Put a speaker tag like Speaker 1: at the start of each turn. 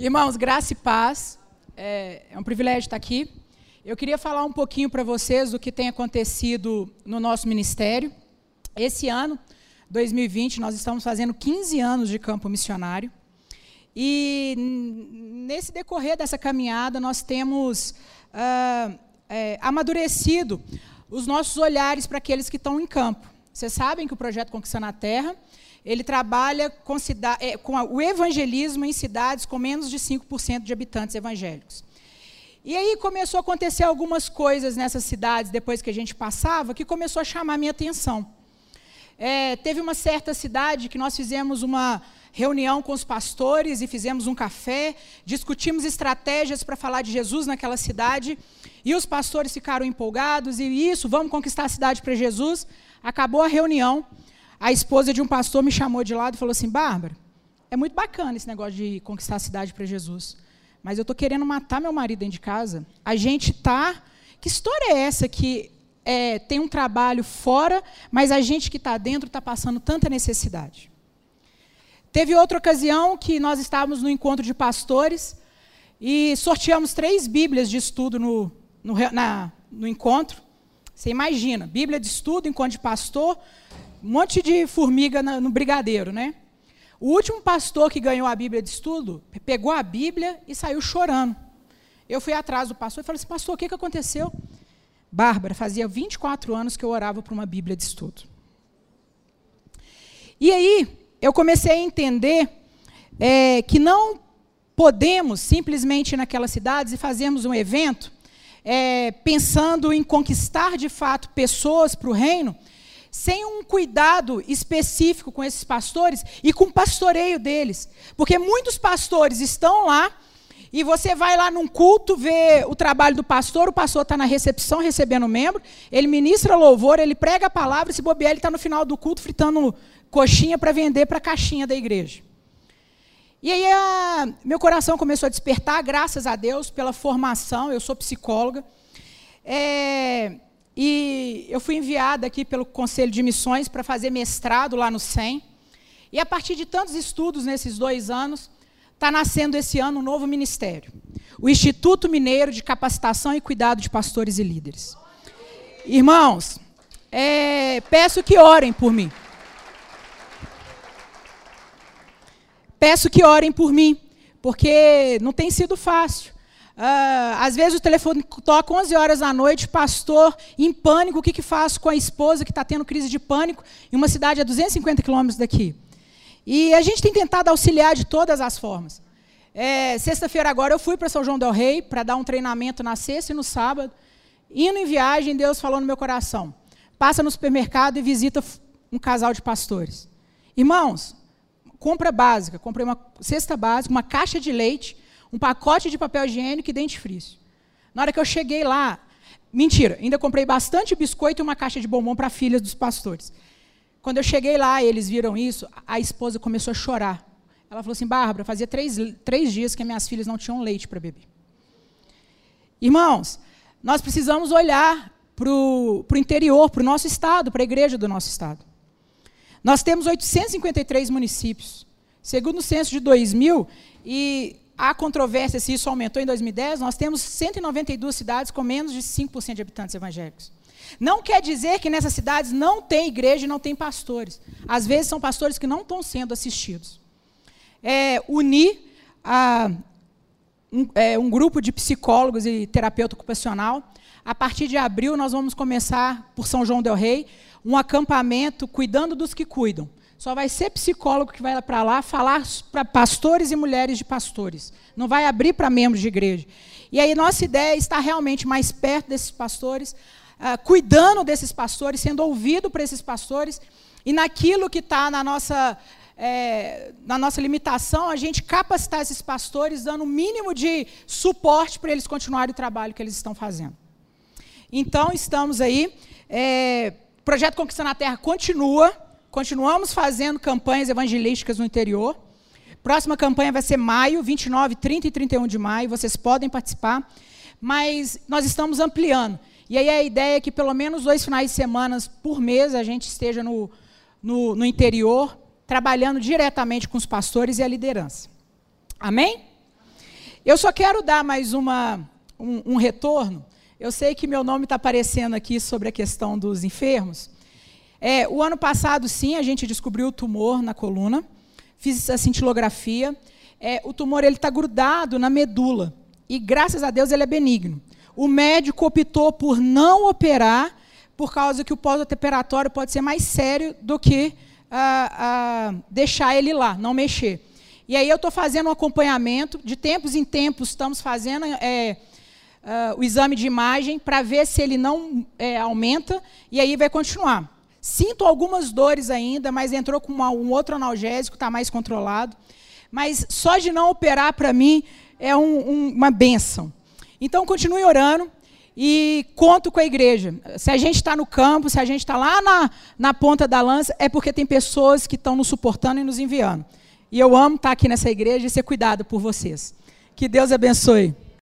Speaker 1: Irmãos, graça e paz. É, é um privilégio estar aqui. Eu queria falar um pouquinho para vocês do que tem acontecido no nosso ministério. Esse ano, 2020, nós estamos fazendo 15 anos de campo missionário. E nesse decorrer dessa caminhada, nós temos ah, é, amadurecido os nossos olhares para aqueles que estão em campo. Vocês sabem que o projeto Conquistando a Terra ele trabalha com, é, com o evangelismo em cidades com menos de 5% de habitantes evangélicos. E aí começou a acontecer algumas coisas nessas cidades, depois que a gente passava, que começou a chamar a minha atenção. É, teve uma certa cidade que nós fizemos uma reunião com os pastores e fizemos um café, discutimos estratégias para falar de Jesus naquela cidade, e os pastores ficaram empolgados, e isso, vamos conquistar a cidade para Jesus. Acabou a reunião, a esposa de um pastor me chamou de lado e falou assim: Bárbara, é muito bacana esse negócio de conquistar a cidade para Jesus, mas eu estou querendo matar meu marido dentro de casa. A gente tá. Que história é essa que é, tem um trabalho fora, mas a gente que está dentro está passando tanta necessidade? Teve outra ocasião que nós estávamos no encontro de pastores e sorteamos três Bíblias de estudo no, no, na, no encontro. Você imagina, Bíblia de estudo, encontro de pastor, um monte de formiga no brigadeiro, né? O último pastor que ganhou a Bíblia de estudo pegou a Bíblia e saiu chorando. Eu fui atrás do pastor e falei assim: Pastor, o que, que aconteceu? Bárbara, fazia 24 anos que eu orava por uma Bíblia de estudo. E aí, eu comecei a entender é, que não podemos simplesmente ir naquelas cidades e fazermos um evento é, pensando em conquistar de fato pessoas para o reino sem um cuidado específico com esses pastores e com o pastoreio deles. Porque muitos pastores estão lá e você vai lá num culto ver o trabalho do pastor, o pastor está na recepção recebendo membro, ele ministra louvor, ele prega a palavra, se bobear, ele está no final do culto fritando coxinha para vender para a caixinha da igreja. E aí a, meu coração começou a despertar, graças a Deus, pela formação, eu sou psicóloga. É, e eu fui enviada aqui pelo Conselho de Missões para fazer mestrado lá no SEM. E a partir de tantos estudos nesses dois anos, está nascendo esse ano um novo ministério. O Instituto Mineiro de Capacitação e Cuidado de Pastores e Líderes. Irmãos, é, peço que orem por mim. Peço que orem por mim, porque não tem sido fácil. Uh, às vezes o telefone toca 11 horas da noite, pastor em pânico, o que, que faço com a esposa que está tendo crise de pânico em uma cidade a 250 quilômetros daqui? E a gente tem tentado auxiliar de todas as formas. É, Sexta-feira agora eu fui para São João del Rei para dar um treinamento na sexta e no sábado. Indo em viagem, Deus falou no meu coração: passa no supermercado e visita um casal de pastores. Irmãos, compra básica, comprei uma cesta básica, uma caixa de leite um pacote de papel higiênico e dentifrício. Na hora que eu cheguei lá, mentira, ainda comprei bastante biscoito e uma caixa de bombom para filhas dos pastores. Quando eu cheguei lá eles viram isso, a esposa começou a chorar. Ela falou assim: Bárbara, fazia três, três dias que minhas filhas não tinham leite para beber. Irmãos, nós precisamos olhar para o interior, para o nosso estado, para a igreja do nosso estado. Nós temos 853 municípios. Segundo o censo de 2000, e há controvérsia se isso aumentou em 2010, nós temos 192 cidades com menos de 5% de habitantes evangélicos. Não quer dizer que nessas cidades não tem igreja e não tem pastores. Às vezes são pastores que não estão sendo assistidos. É, unir a, um, é, um grupo de psicólogos e terapeuta ocupacional. A partir de abril, nós vamos começar, por São João Del Rei, um acampamento cuidando dos que cuidam. Só vai ser psicólogo que vai para lá falar para pastores e mulheres de pastores. Não vai abrir para membros de igreja. E aí nossa ideia é estar realmente mais perto desses pastores, uh, cuidando desses pastores, sendo ouvido por esses pastores, e naquilo que está na nossa é, na nossa limitação, a gente capacitar esses pastores, dando o mínimo de suporte para eles continuarem o trabalho que eles estão fazendo. Então, estamos aí. É, o projeto Conquistando a Terra continua. Continuamos fazendo campanhas evangelísticas no interior. Próxima campanha vai ser maio, 29, 30 e 31 de maio. Vocês podem participar. Mas nós estamos ampliando. E aí a ideia é que pelo menos dois finais de semana por mês a gente esteja no, no, no interior, trabalhando diretamente com os pastores e a liderança. Amém? Eu só quero dar mais uma, um, um retorno. Eu sei que meu nome está aparecendo aqui sobre a questão dos enfermos. É, o ano passado, sim, a gente descobriu o tumor na coluna, fiz a cintilografia. É, o tumor ele está grudado na medula e, graças a Deus, ele é benigno. O médico optou por não operar por causa que o pós-operatório pode ser mais sério do que ah, ah, deixar ele lá, não mexer. E aí eu estou fazendo um acompanhamento, de tempos em tempos estamos fazendo é, ah, o exame de imagem para ver se ele não é, aumenta, e aí vai continuar. Sinto algumas dores ainda, mas entrou com uma, um outro analgésico, está mais controlado. Mas só de não operar, para mim, é um, um, uma benção. Então, continue orando e conto com a igreja. Se a gente está no campo, se a gente está lá na, na ponta da lança, é porque tem pessoas que estão nos suportando e nos enviando. E eu amo estar tá aqui nessa igreja e ser cuidado por vocês. Que Deus abençoe.